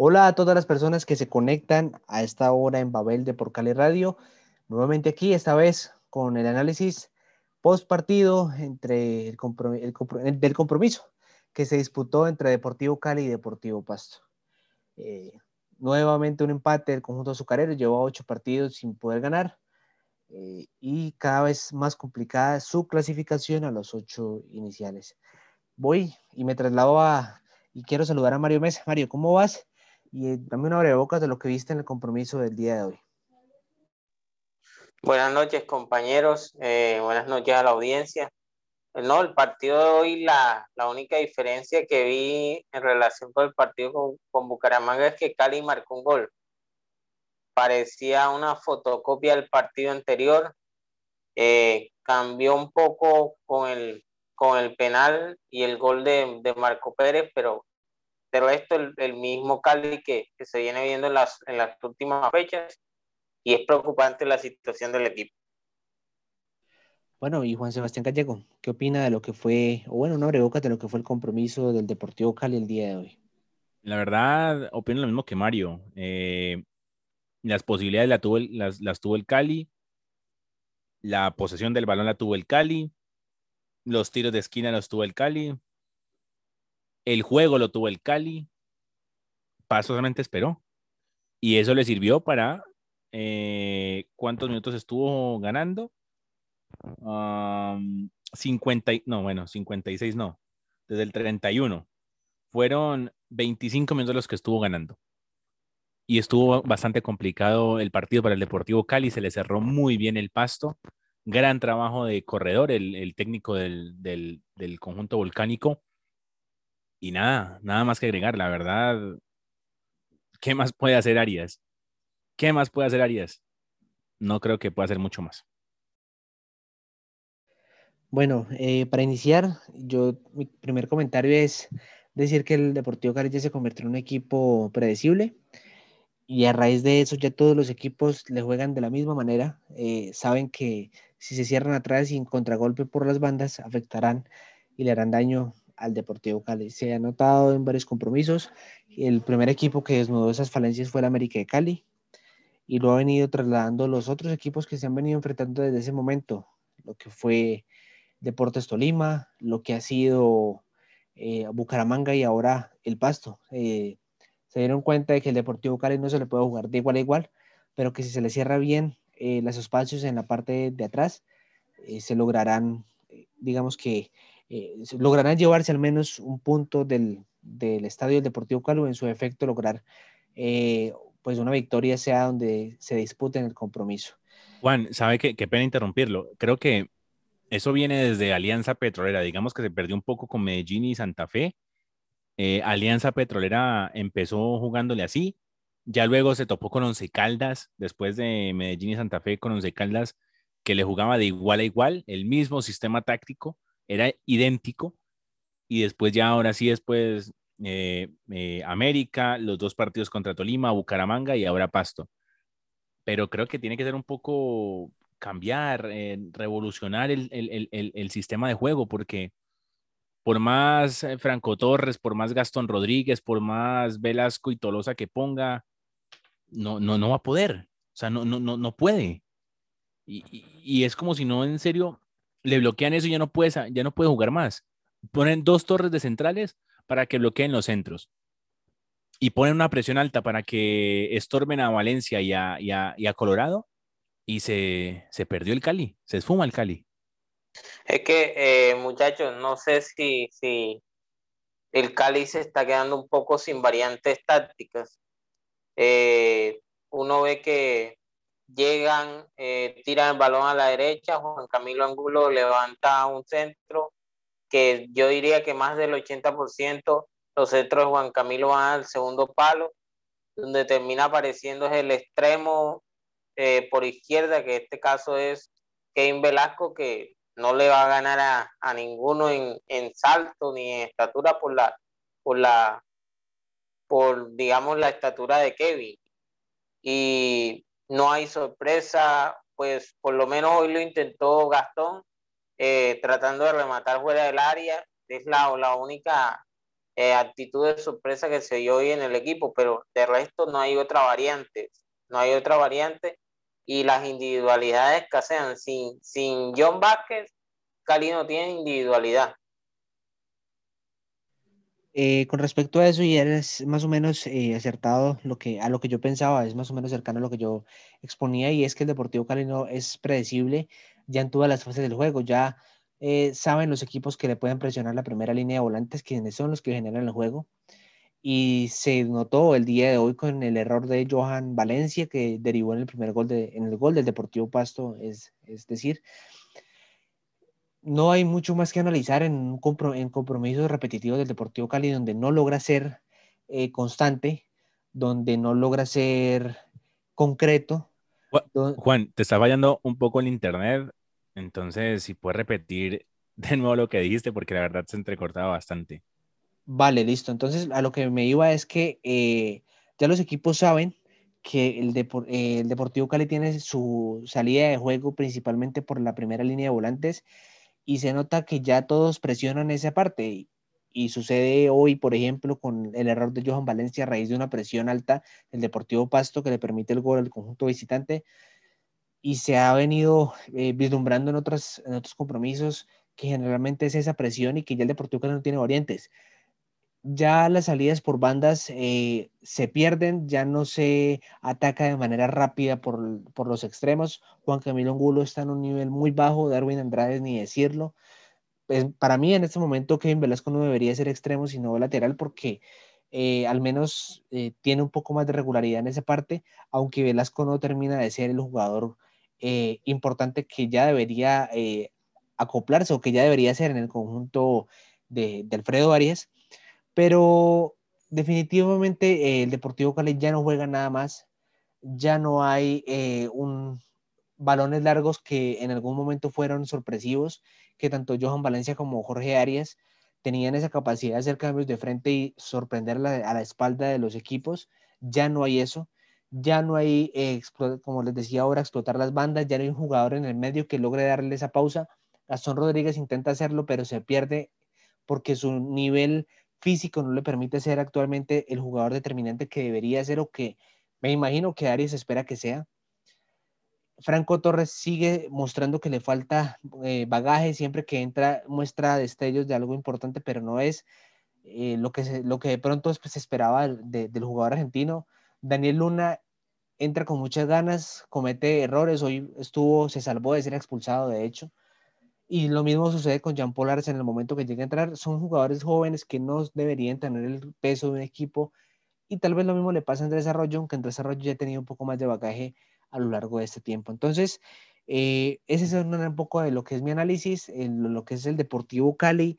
Hola a todas las personas que se conectan a esta hora en Babel de Por Cali Radio. Nuevamente aquí, esta vez con el análisis post partido entre el, del compromiso que se disputó entre Deportivo Cali y Deportivo Pasto. Eh, nuevamente un empate del conjunto azucarero, llevó ocho partidos sin poder ganar eh, y cada vez más complicada su clasificación a los ocho iniciales. Voy y me traslado a, y quiero saludar a Mario Mesa. Mario, ¿cómo vas? Y eh, dame una breve boca de lo que viste en el compromiso del día de hoy. Buenas noches, compañeros. Eh, buenas noches a la audiencia. Eh, no, el partido de hoy, la, la, única diferencia que vi en relación con el partido con, con, Bucaramanga es que Cali marcó un gol. Parecía una fotocopia del partido anterior. cambió un poco con el, con el penal y el gol de, de Marco Pérez, pero pero esto el, el mismo Cali que, que, se viene viendo en las, en las últimas fechas y es preocupante la situación del equipo. Bueno, y Juan Sebastián Gallego, ¿qué opina de lo que fue, o bueno, una boca de lo que fue el compromiso del Deportivo Cali el día de hoy? La verdad, opino lo mismo que Mario. Eh, las posibilidades la tuvo el, las, las tuvo el Cali, la posesión del balón la tuvo el Cali, los tiros de esquina los tuvo el Cali, el juego lo tuvo el Cali. Paso solamente esperó. Y eso le sirvió para eh, cuántos minutos estuvo ganando. 50, no, bueno, 56 no. Desde el 31. Fueron 25 minutos los que estuvo ganando. Y estuvo bastante complicado el partido para el Deportivo Cali. Se le cerró muy bien el pasto. Gran trabajo de corredor, el, técnico del, del conjunto volcánico y nada, nada más que agregar, la verdad. ¿Qué más puede hacer Arias? ¿Qué más puede hacer Arias? No creo que pueda hacer mucho más. Bueno, eh, para iniciar, yo mi primer comentario es decir que el Deportivo Cali ya se convirtió en un equipo predecible y a raíz de eso ya todos los equipos le juegan de la misma manera. Eh, saben que si se cierran atrás y en contragolpe por las bandas afectarán y le harán daño al Deportivo Cali. Se ha notado en varios compromisos. El primer equipo que desnudó esas falencias fue el América de Cali y lo ha venido trasladando los otros equipos que se han venido enfrentando desde ese momento, lo que fue Deportes Tolima, lo que ha sido eh, Bucaramanga y ahora el Pasto. Eh, se dieron cuenta de que el Deportivo Cali no se le puede jugar de igual a igual, pero que si se le cierra bien eh, los espacios en la parte de atrás, se lograrán, digamos que, eh, lograrán llevarse al menos un punto del, del estadio del Deportivo Cali en su efecto lograr eh, pues una victoria sea donde se disputen el compromiso. Juan, sabe que qué pena interrumpirlo. Creo que eso viene desde Alianza Petrolera. Digamos que se perdió un poco con Medellín y Santa Fe. Eh, Alianza Petrolera empezó jugándole así. Ya luego se topó con Once Caldas, después de Medellín y Santa Fe con Once Caldas, que le jugaba de igual a igual, el mismo sistema táctico era idéntico. Y después ya ahora sí, después eh, eh, América, los dos partidos contra Tolima, Bucaramanga y ahora Pasto. Pero creo que tiene que ser un poco cambiar, eh, revolucionar el, el, el, sistema de juego, porque por más Franco Torres, por más Gastón Rodríguez, por más Velasco y Tolosa que ponga, no, no, no va a poder. O sea, no, no, no, no puede. Y, y es como si no, en serio, le bloquean eso y ya no puede, ya no puede jugar más. Ponen dos torres de centrales para que bloqueen los centros. Y ponen una presión alta para que estorben a Valencia y a, y a, Colorado. Y se, se, perdió el Cali, se esfuma el Cali. Es que, eh, muchachos, no sé si, si el Cali se está quedando un poco sin variantes tácticas. Eh, uno ve que llegan, eh, tiran el balón a la derecha, Juan Camilo Angulo levanta un centro, que yo diría que más del 80% los centros de Juan Camilo van al segundo palo, donde termina apareciendo es el extremo eh, por izquierda, que en este caso es Kevin Velasco, que no le va a ganar a, a ninguno en, en, salto ni en estatura por la, por la, por digamos la estatura de Kevin. Y no hay sorpresa, pues por lo menos hoy lo intentó Gastón, eh, tratando de rematar fuera del área, es la, la única eh, actitud de sorpresa que se dio hoy en el equipo, pero de resto no hay otra variante, no hay otra variante y las individualidades escasean. Sin, sin John Vázquez, Cali no tiene individualidad. Eh, con respecto a eso, y eres más o menos eh, acertado lo que, a lo que yo pensaba, es más o menos cercano a lo que yo exponía, y es que el Deportivo Cali no es predecible ya en todas las fases del juego, ya eh, saben los equipos que le pueden presionar la primera línea de volantes, quienes son los que generan el juego, y se notó el día de hoy con el error de Johan Valencia, que derivó en el primer gol, de, en el gol del Deportivo Pasto, es, es decir, no hay mucho más que analizar en, en compromisos repetitivos del Deportivo Cali, donde no logra ser eh, constante, donde no logra ser concreto. Juan, te está fallando un poco el internet, entonces si puedes repetir de nuevo lo que dijiste, porque la verdad se entrecortaba bastante. Vale, listo. Entonces a lo que me iba es que eh, ya los equipos saben que el, eh, el Deportivo Cali tiene su salida de juego principalmente por la primera línea de volantes y se nota que ya todos presionan esa parte. Y, sucede hoy, por ejemplo, con el error de Johan Valencia a raíz de una presión alta del Deportivo Pasto que le permite el gol al conjunto visitante. Y se ha venido eh, vislumbrando en, otros, en otros compromisos que generalmente es esa presión y que ya el Deportivo no tiene variantes ya las salidas por bandas eh, se pierden, ya no se ataca de manera rápida por, los extremos. Juan Camilo Angulo está en un nivel muy bajo, Darwin Andrade ni decirlo. Pues, para mí en este momento Kevin Velasco no debería ser extremo, sino lateral, porque eh, al menos eh, tiene un poco más de regularidad en esa parte, aunque Velasco no termina de ser el jugador importante que ya debería acoplarse o que ya debería ser en el conjunto de Alfredo Arias pero definitivamente eh, el Deportivo Cali ya no juega nada más, ya no hay eh, un, balones largos que en algún momento fueron sorpresivos, que tanto Johan Valencia como Jorge Arias tenían esa capacidad de hacer cambios de frente y sorprender a la espalda de los equipos. Ya no hay eso, ya no hay, eh, como les decía ahora, explotar las bandas, ya no hay un jugador en el medio que logre darle esa pausa. Gastón Rodríguez intenta hacerlo, pero se pierde porque su nivel físico no le permite ser actualmente el jugador determinante que debería ser o que me imagino que Arias espera que sea. Franco Torres sigue mostrando que le falta eh, bagaje, siempre que entra muestra destellos de algo importante, pero no es eh, lo, que lo que de pronto pues, se esperaba del jugador argentino. Daniel Luna entra con muchas ganas, comete errores, hoy estuvo, se salvó de ser expulsado, de hecho, y lo mismo sucede con Jean Paul en el momento que llega a entrar. Son jugadores jóvenes que no deberían tener el peso de un equipo. Y tal vez lo mismo le pasa a Andrés Arroyo, aunque Andrés Arroyo ya tenido un poco más de bagaje a lo largo de este tiempo. Entonces, eh, ese es un, poco de lo que es mi análisis, lo que es el Deportivo Cali,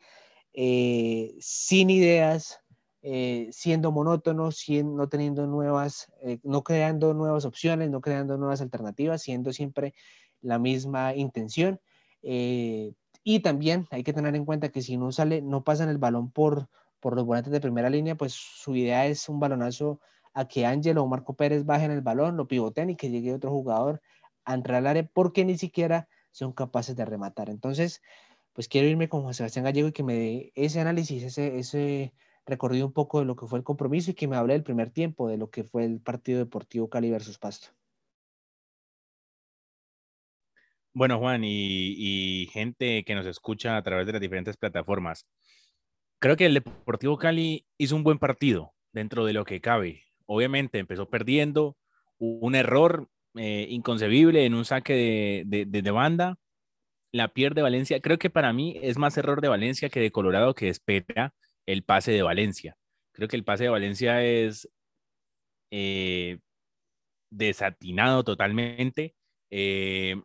eh, sin ideas, eh, siendo monótono, sin, no teniendo nuevas, no creando nuevas opciones, no creando nuevas alternativas, siendo siempre la misma intención eh, y también hay que tener en cuenta que si no sale, no pasan el balón por, por los volantes de primera línea, pues su idea es un balonazo a que Ángel o Marco Pérez bajen el balón, lo pivoten y que llegue otro jugador a entrar al área porque ni siquiera son capaces de rematar. Entonces, pues quiero irme con Juan Sebastián Gallego y que me dé ese análisis, ese, ese recorrido un poco de lo que fue el compromiso y que me hable del primer tiempo, de lo que fue el partido deportivo Cali versus Pasto. Bueno, Juan, y, gente que nos escucha a través de las diferentes plataformas. Creo que el Deportivo Cali hizo un buen partido dentro de lo que cabe. Obviamente empezó perdiendo, un error eh, inconcebible en un saque de, de, banda, la pierde Valencia. Creo que para mí es más error de Valencia que de Colorado que espera el pase de Valencia. Creo que el pase de Valencia es eh, desatinado totalmente. Eh,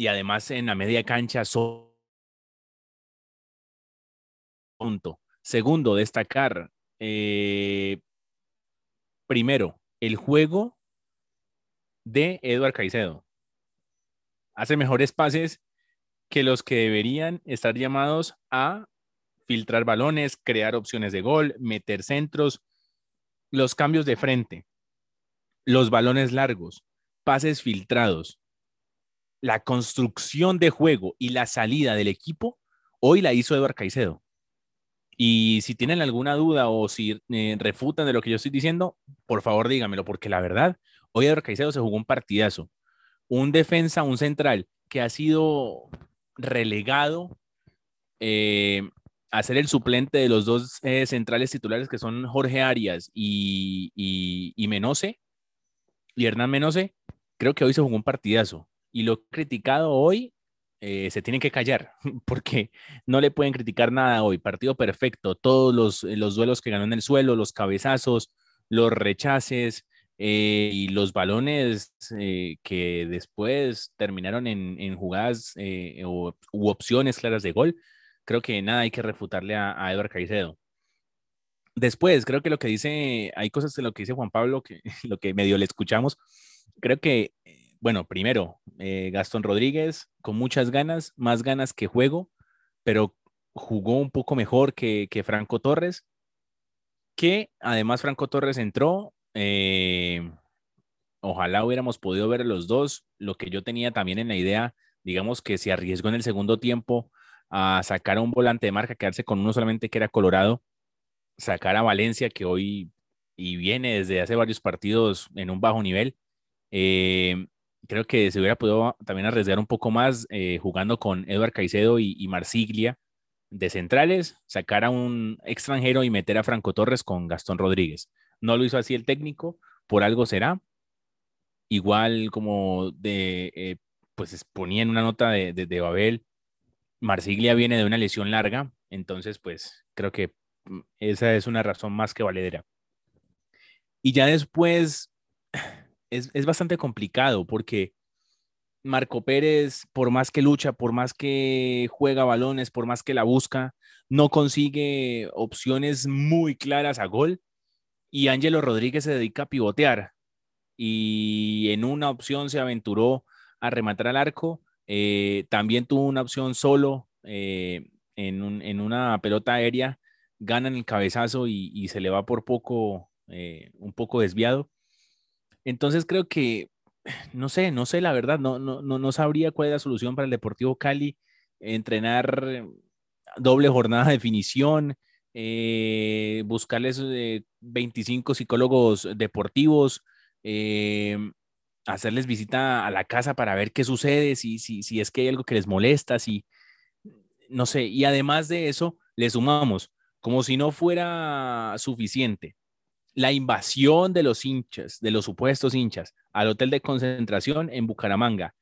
y además en la media cancha punto. Segundo, destacar eh, primero el juego de Eduard Caicedo. Hace mejores pases que los que deberían estar llamados a filtrar balones, crear opciones de gol, meter centros, los cambios de frente, los balones largos, pases filtrados la construcción de juego y la salida del equipo, hoy la hizo Eduard Caicedo. Y si tienen alguna duda o si eh, refutan de lo que yo estoy diciendo, por favor dígamelo, porque la verdad, hoy Edward Caicedo se jugó un partidazo. Un defensa, un central que ha sido relegado eh, a ser el suplente de los dos eh, centrales titulares que son Jorge Arias y, y, y Menose, y Hernán Menose, creo que hoy se jugó un partidazo. Y lo criticado hoy eh, se tienen que callar porque no le pueden criticar nada hoy. Partido perfecto, todos los, eh, los duelos que ganó en el suelo, los cabezazos, los rechaces eh, y los balones que después terminaron en, en jugadas u opciones claras de gol. Creo que nada hay que refutarle a, a Eduardo Caicedo. Después, creo que lo que dice, hay cosas de lo que dice Juan Pablo, que lo que medio le escuchamos, creo que bueno, primero, eh, Gastón Rodríguez con muchas ganas, más ganas que juego, pero jugó un poco mejor que, Franco Torres, que además Franco Torres entró. Eh, ojalá hubiéramos podido ver los dos. Lo que yo tenía también en la idea, digamos que se arriesgó en el segundo tiempo a sacar a un volante de marca, quedarse con uno solamente que era Colorado, sacar a Valencia, que hoy y viene desde hace varios partidos en un bajo nivel. Eh, creo que se hubiera podido también arriesgar un poco más eh, jugando con Eduard Caicedo y, Marsiglia de centrales, sacar a un extranjero y meter a Franco Torres con Gastón Rodríguez. No lo hizo así el técnico, por algo será. Igual como de, eh, pues ponía en una nota de, de, Babel, Marsiglia viene de una lesión larga, entonces pues creo que mm, esa es una razón más que valedera. Y ya después, es, bastante complicado porque Marco Pérez, por más que lucha, por más que juega balones, por más que la busca, no consigue opciones muy claras a gol. Y Ángelo Rodríguez se dedica a pivotear. Y en una opción se aventuró a rematar al arco. Eh, también tuvo una opción solo eh, en, una pelota aérea. Ganan el cabezazo y, se le va por poco, eh, un poco desviado. Entonces creo que, no sé, no sé la verdad, no, no, no, sabría cuál es la solución para el Deportivo Cali, entrenar doble jornada de definición, eh, buscarles 25 eh, psicólogos deportivos, eh, hacerles visita a la casa para ver qué sucede, si, si, si es que hay algo que les molesta, si, no sé, y además de eso, le sumamos, como si no fuera suficiente, la invasión de los hinchas, de los supuestos hinchas, al hotel de concentración en Bucaramanga,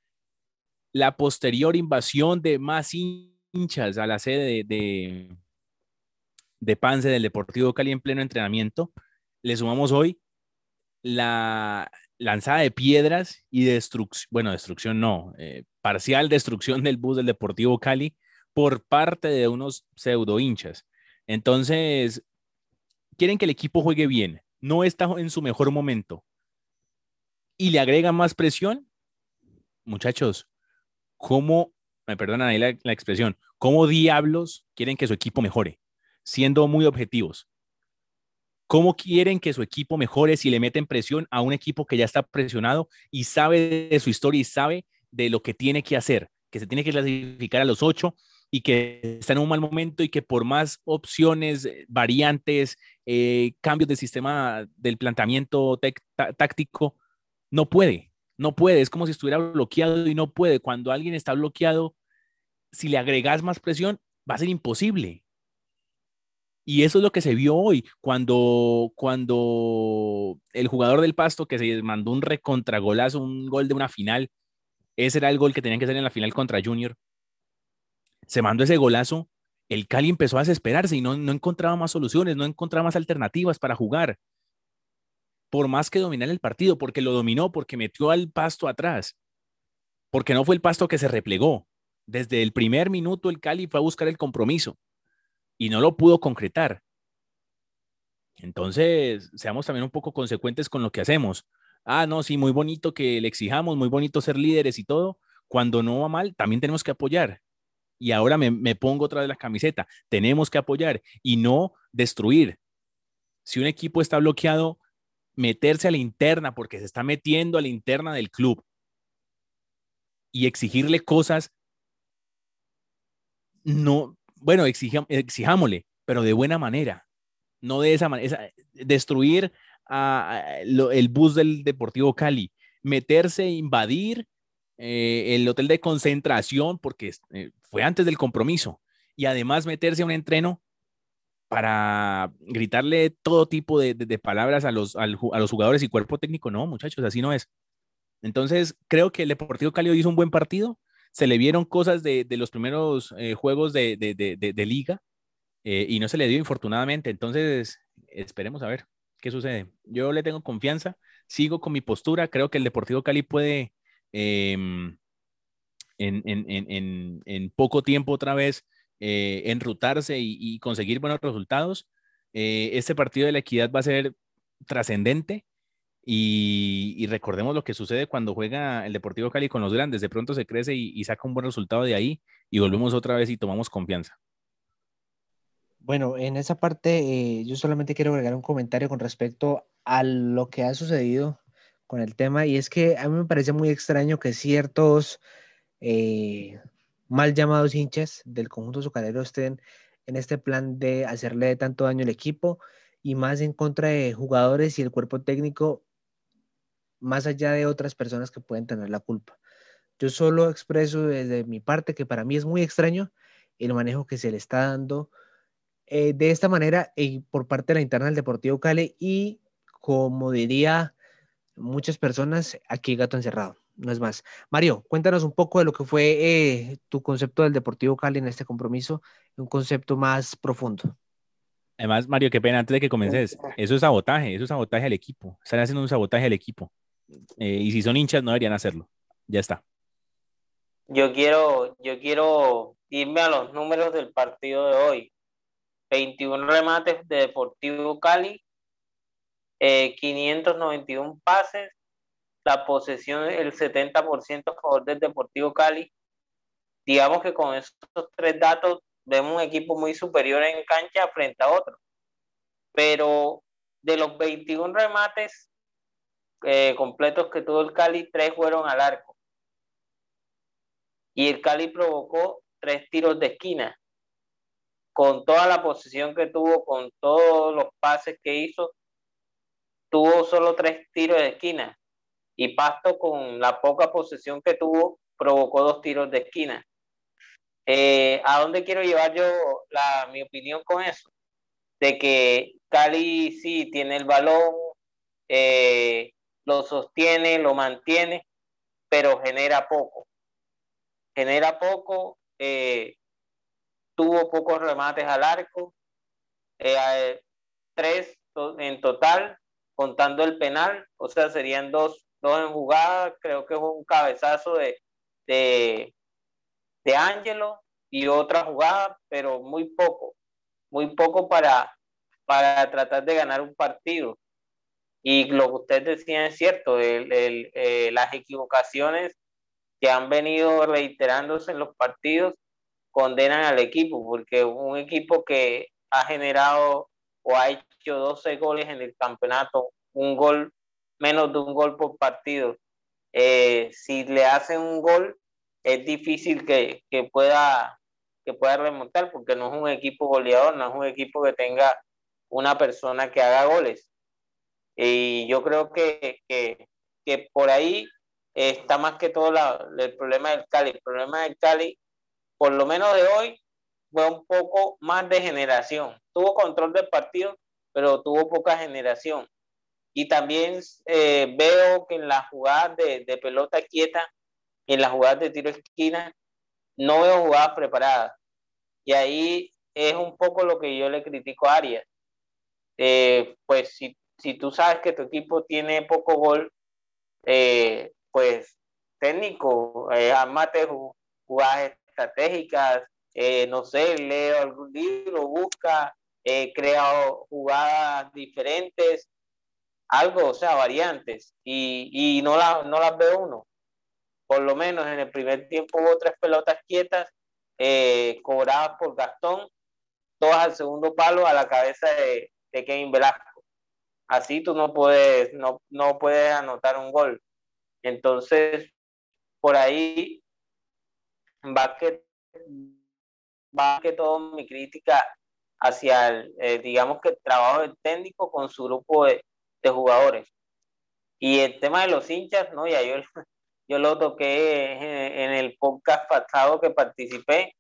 la posterior invasión de más hinchas a la sede de, de, Pance del Deportivo Cali en pleno entrenamiento, le sumamos hoy la lanzada de piedras y destrucción, bueno, destrucción no, eh, parcial destrucción del bus del Deportivo Cali por parte de unos pseudo hinchas. Entonces, quieren que el equipo juegue bien, no está en su mejor momento y le agregan más presión, muchachos, ¿cómo, me perdonan ahí la, la expresión, cómo diablos quieren que su equipo mejore? Siendo muy objetivos. ¿Cómo quieren que su equipo mejore si le meten presión a un equipo que ya está presionado y sabe de su historia y sabe de lo que tiene que hacer? Que se tiene que clasificar a los ocho y que está en un mal momento y que por más opciones, eh, variantes, eh, cambios de sistema del planteamiento táctico, no puede, no puede, es como si estuviera bloqueado y no puede. Cuando alguien está bloqueado, si le agregas más presión, va a ser imposible. Y eso es lo que se vio hoy, cuando, cuando el jugador del Pasto que se mandó un recontragolazo, un gol de una final, ese era el gol que tenían que hacer en la final contra Junior, se mandó ese golazo, el Cali empezó a desesperarse y no, no encontraba más soluciones, no encontraba más alternativas para jugar. Por más que dominar el partido, porque lo dominó, porque metió al pasto atrás, porque no fue el pasto que se replegó. Desde el primer minuto el Cali fue a buscar el compromiso y no lo pudo concretar. Entonces, seamos también un poco consecuentes con lo que hacemos. Ah, no, sí, muy bonito que le exijamos, muy bonito ser líderes y todo. Cuando no va mal, también tenemos que apoyar y ahora me, pongo otra vez la camiseta. Tenemos que apoyar y no destruir. Si un equipo está bloqueado, meterse a la interna porque se está metiendo a la interna del club y exigirle cosas, no, bueno, exijámosle, pero de buena manera, no de esa manera, destruir el bus del Deportivo Cali, meterse, invadir eh, el hotel de concentración, porque eh, fue antes del compromiso, y además meterse a un entreno para gritarle todo tipo de, palabras a los, a los jugadores y cuerpo técnico. No, muchachos, así no es. Entonces, creo que el Deportivo Cali hizo un buen partido. Se le vieron cosas de, los primeros eh, juegos de, liga y no se le dio infortunadamente. Entonces, esperemos a ver qué sucede. Yo le tengo confianza, sigo con mi postura. Creo que el Deportivo Cali puede em, en, poco tiempo otra vez eh, enrutarse y, conseguir buenos resultados. Eh, este partido de la equidad va a ser trascendente y, recordemos lo que sucede cuando juega el Deportivo Cali con los grandes. De pronto se crece y, saca un buen resultado de ahí y volvemos otra vez y tomamos confianza. Bueno, en esa parte eh, yo solamente quiero agregar un comentario con respecto a lo que ha sucedido con el tema y es que a mí me parece muy extraño que ciertos eh, mal llamados hinchas del conjunto azucarero estén en este plan de hacerle tanto daño al equipo y más en contra de jugadores y el cuerpo técnico, más allá de otras personas que pueden tener la culpa. Yo solo expreso desde mi parte que para mí es muy extraño el manejo que se le está dando eh, de esta manera y por parte de la interna del Deportivo Cali y como diría muchas personas, aquí gato encerrado no es más. Mario, cuéntanos un poco de lo que fue eh, tu concepto del Deportivo Cali en este compromiso, un concepto más profundo. Además, Mario, qué pena, antes de que comences, eso es sabotaje, eso es sabotaje al equipo, están haciendo un sabotaje al equipo. Eh, y si son hinchas, no deberían hacerlo. Ya está. Yo quiero, yo quiero irme a los números del partido de hoy. 21 remates de Deportivo Cali, 591 eh, pases, la posesión el 70% a favor del Deportivo Cali. Digamos que con esos tres datos vemos un equipo muy superior en cancha frente a otro. Pero de los 21 remates eh, completos que tuvo el Cali, tres fueron al arco. Y el Cali provocó tres tiros de esquina. Con toda la posesión que tuvo, con todos los pases que hizo, tuvo solo tres tiros de esquina y Pasto con la poca posesión que tuvo provocó dos tiros de esquina. Eh, ¿A dónde quiero llevar yo mi opinión con eso? De que Cali sí tiene el balón, eh, lo sostiene, lo mantiene, pero genera poco. Genera poco, eh, tuvo pocos remates al arco, tres en total, contando el penal, o sea, serían dos dos en jugada, creo que fue un cabezazo de, de, de Angelo y otra jugada, pero muy poco, muy poco para, para tratar de ganar un partido. Y lo que usted decía es cierto, el, el, eh, las equivocaciones que han venido reiterándose en los partidos condenan al equipo, porque un equipo que ha generado o ha hecho 12 goles en el campeonato, un gol menos de un gol por partido. Eh, si le hacen un gol, es difícil que, pueda, que pueda remontar porque no es un equipo goleador, no es un equipo que tenga una persona que haga goles. Y yo creo que, por ahí está más que todo el problema del Cali. El problema del Cali, por lo menos de hoy, fue un poco más de generación. Tuvo control del partido, pero tuvo poca generación. Y también eh, veo que en las jugadas de, pelota quieta, en las jugadas de tiro esquina, no veo jugadas preparadas. Y ahí es un poco lo que yo le critico a Arias. Eh, pues si, si, tú sabes que tu equipo tiene poco gol, eh, pues técnico, eh, armate jugadas estratégicas, no sé, leo algún libro, busca, crea jugadas diferentes algo, o sea, variantes, y, no, la, no las ve uno. Por lo menos en el primer tiempo hubo tres pelotas quietas eh, cobradas por Gastón, todas al segundo palo a la cabeza de, de Kevin Velasco. Así tú no puedes, no, no puedes anotar un gol. Entonces, por ahí va que, va que todo mi crítica hacia el, eh, digamos que el trabajo del técnico con su grupo de, jugadores. Y el tema de los hinchas, ¿no? Ya yo, yo lo toqué en, el podcast pasado que participé,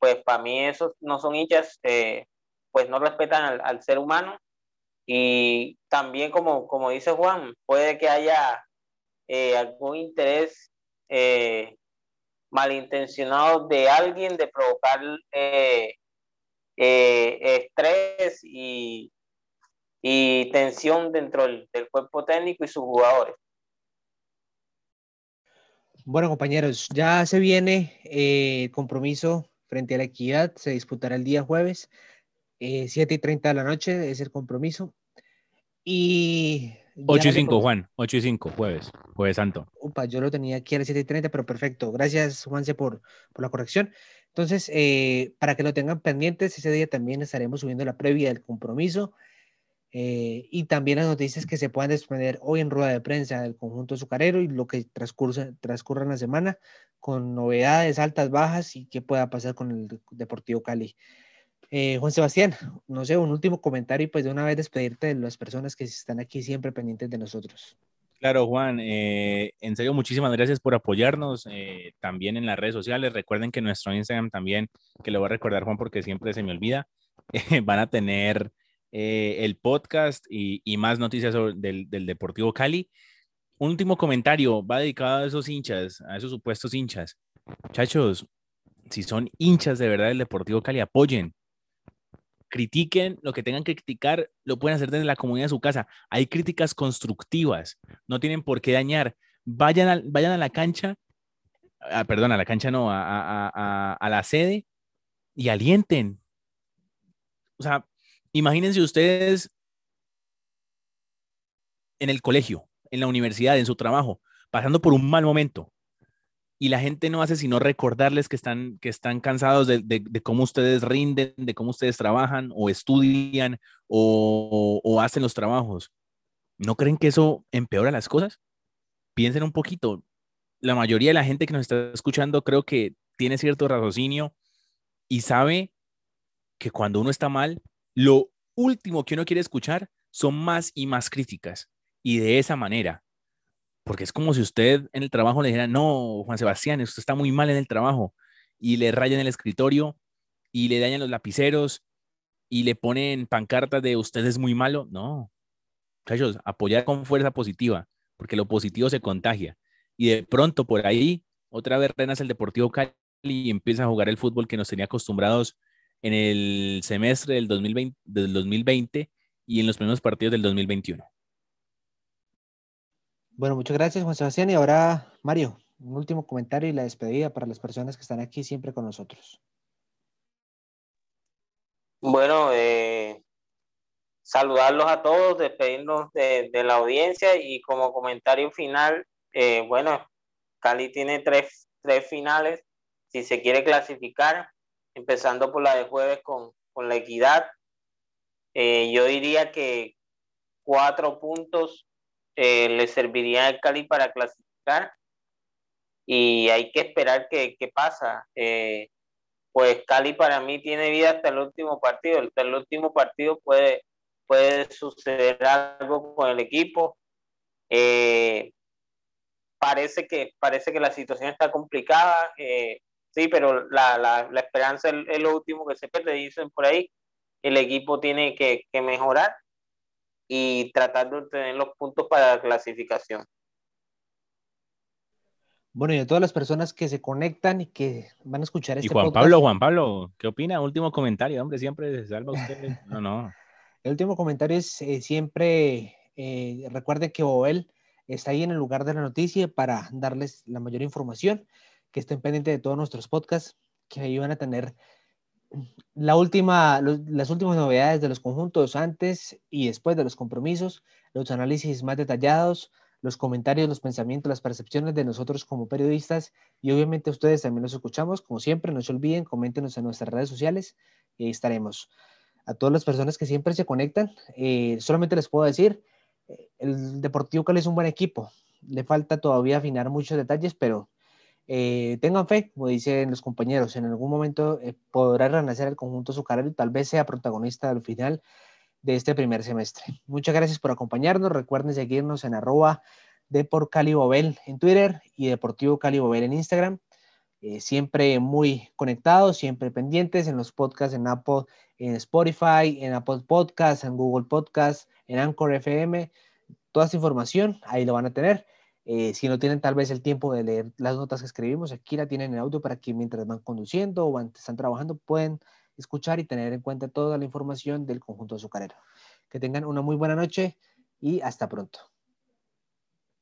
pues para mí esos no son hinchas, eh, pues no respetan al, ser humano. Y también, como, como dice Juan, puede que haya eh, algún interés malintencionado de alguien de provocar eh, estrés y, tensión dentro del, cuerpo técnico y sus jugadores. Bueno, compañeros, ya se viene eh, compromiso frente a la equidad. Se disputará el día jueves, eh, 7 y 30 de la noche, es el compromiso. Y 8 y 5, Juan. 8 y 5, jueves. Jueves Santo. Upa, yo lo tenía aquí a las 7 y 30, pero perfecto. Gracias, Juanse, por, por la corrección. Entonces, eh, para que lo tengan pendientes, ese día también estaremos subiendo la previa del compromiso eh, y también las noticias que se puedan desprender hoy en rueda de prensa del conjunto azucarero y lo que transcurra, transcurra en la semana con novedades, altas, bajas y qué pueda pasar con el Deportivo Cali. Eh, Juan Sebastián, no sé, un último comentario y pues de una vez despedirte de las personas que están aquí siempre pendientes de nosotros. Claro, Juan, eh, en serio, muchísimas gracias por apoyarnos eh, también en las redes sociales. Recuerden que nuestro Instagram también, que lo voy a recordar, Juan, porque siempre se me olvida, van a tener el podcast y, más noticias del, del, Deportivo Cali. Un último comentario, va dedicado a esos hinchas, a esos supuestos hinchas. Muchachos, si son hinchas de verdad del Deportivo Cali, apoyen critiquen lo que tengan que criticar, lo pueden hacer desde la comunidad de su casa. Hay críticas constructivas, no tienen por qué dañar. Vayan a, vayan a la cancha, ah, perdón, a la cancha no, a, a la sede y alienten. O sea, imagínense ustedes en el colegio, en la universidad, en su trabajo, pasando por un mal momento y la gente no hace sino recordarles que están, que están cansados de, de, cómo ustedes rinden, de cómo ustedes trabajan o estudian o, o, hacen los trabajos. ¿No creen que eso empeora las cosas? Piensen un poquito. La mayoría de la gente que nos está escuchando creo que tiene cierto raciocinio y sabe que cuando uno está mal, lo último que uno quiere escuchar son más y más críticas. Y de esa manera, porque es como si usted en el trabajo le dijera, no, Juan Sebastián, usted está muy mal en el trabajo, y le rayan el escritorio, y le dañan los lapiceros, y le ponen pancartas de usted es muy malo. No, muchachos, apoyar con fuerza positiva, porque lo positivo se contagia. Y de pronto por ahí, otra vez renace el Deportivo Cali y empieza a jugar el fútbol que nos tenía acostumbrados en el semestre del 2020, del 2020 y en los primeros partidos del 2021. Bueno, muchas gracias, Juan Sebastián. Y ahora, Mario, un último comentario y la despedida para las personas que están aquí siempre con nosotros. Bueno, eh, saludarlos a todos, despedirnos de, la audiencia y como comentario final, eh, bueno, Cali tiene tres, tres, finales, si se quiere clasificar, empezando por la de jueves con, con la equidad. Eh, yo diría que cuatro puntos eh, le serviría al Cali para clasificar y hay que esperar qué, pasa. Eh, pues Cali para mí tiene vida hasta el último partido. Hasta el último partido puede, puede suceder algo con el equipo. Eh, parece, que, parece que la situación está complicada, sí, pero la, la, la esperanza es, lo último que se pierde, dicen por ahí. El equipo tiene que, que mejorar y tratar de obtener los puntos para la clasificación. Bueno, y a todas las personas que se conectan y que van a escuchar este Y Juan Pablo, Juan Pablo, ¿qué opina? Último comentario, hombre, siempre se salva usted. No, no. El último comentario es eh, siempre, eh, recuerden que Boel está ahí en el lugar de la noticia para darles la mayor información, que estén pendientes de todos nuestros podcasts, que ahí van a tener la última, las últimas novedades de los conjuntos antes y después de los compromisos, los análisis más detallados, los comentarios, los pensamientos, las percepciones de nosotros como periodistas y obviamente ustedes también los escuchamos. Como siempre, no se olviden, coméntenos en nuestras redes sociales y ahí estaremos. A todas las personas que siempre se conectan, eh, solamente les puedo decir, eh, el Deportivo Cali es un buen equipo. Le falta todavía afinar muchos detalles, pero eh, tengan fe, como dicen los compañeros, en algún momento eh, podrá renacer el conjunto azucarero y tal vez sea protagonista al final de este primer semestre. Muchas gracias por acompañarnos. Recuerden seguirnos en arroba en Twitter y Deportivo Cali en Instagram. Eh, siempre muy conectados, siempre pendientes en los podcasts en Apple, en Spotify, en Apple Podcasts, en Google Podcasts, en Anchor FM. Toda esta información ahí lo van a tener. Eh, si no tienen tal vez el tiempo de leer las notas que escribimos, aquí la tienen en audio para que mientras van conduciendo o están trabajando pueden escuchar y tener en cuenta toda la información del conjunto azucarero. Que tengan una muy buena noche y hasta pronto.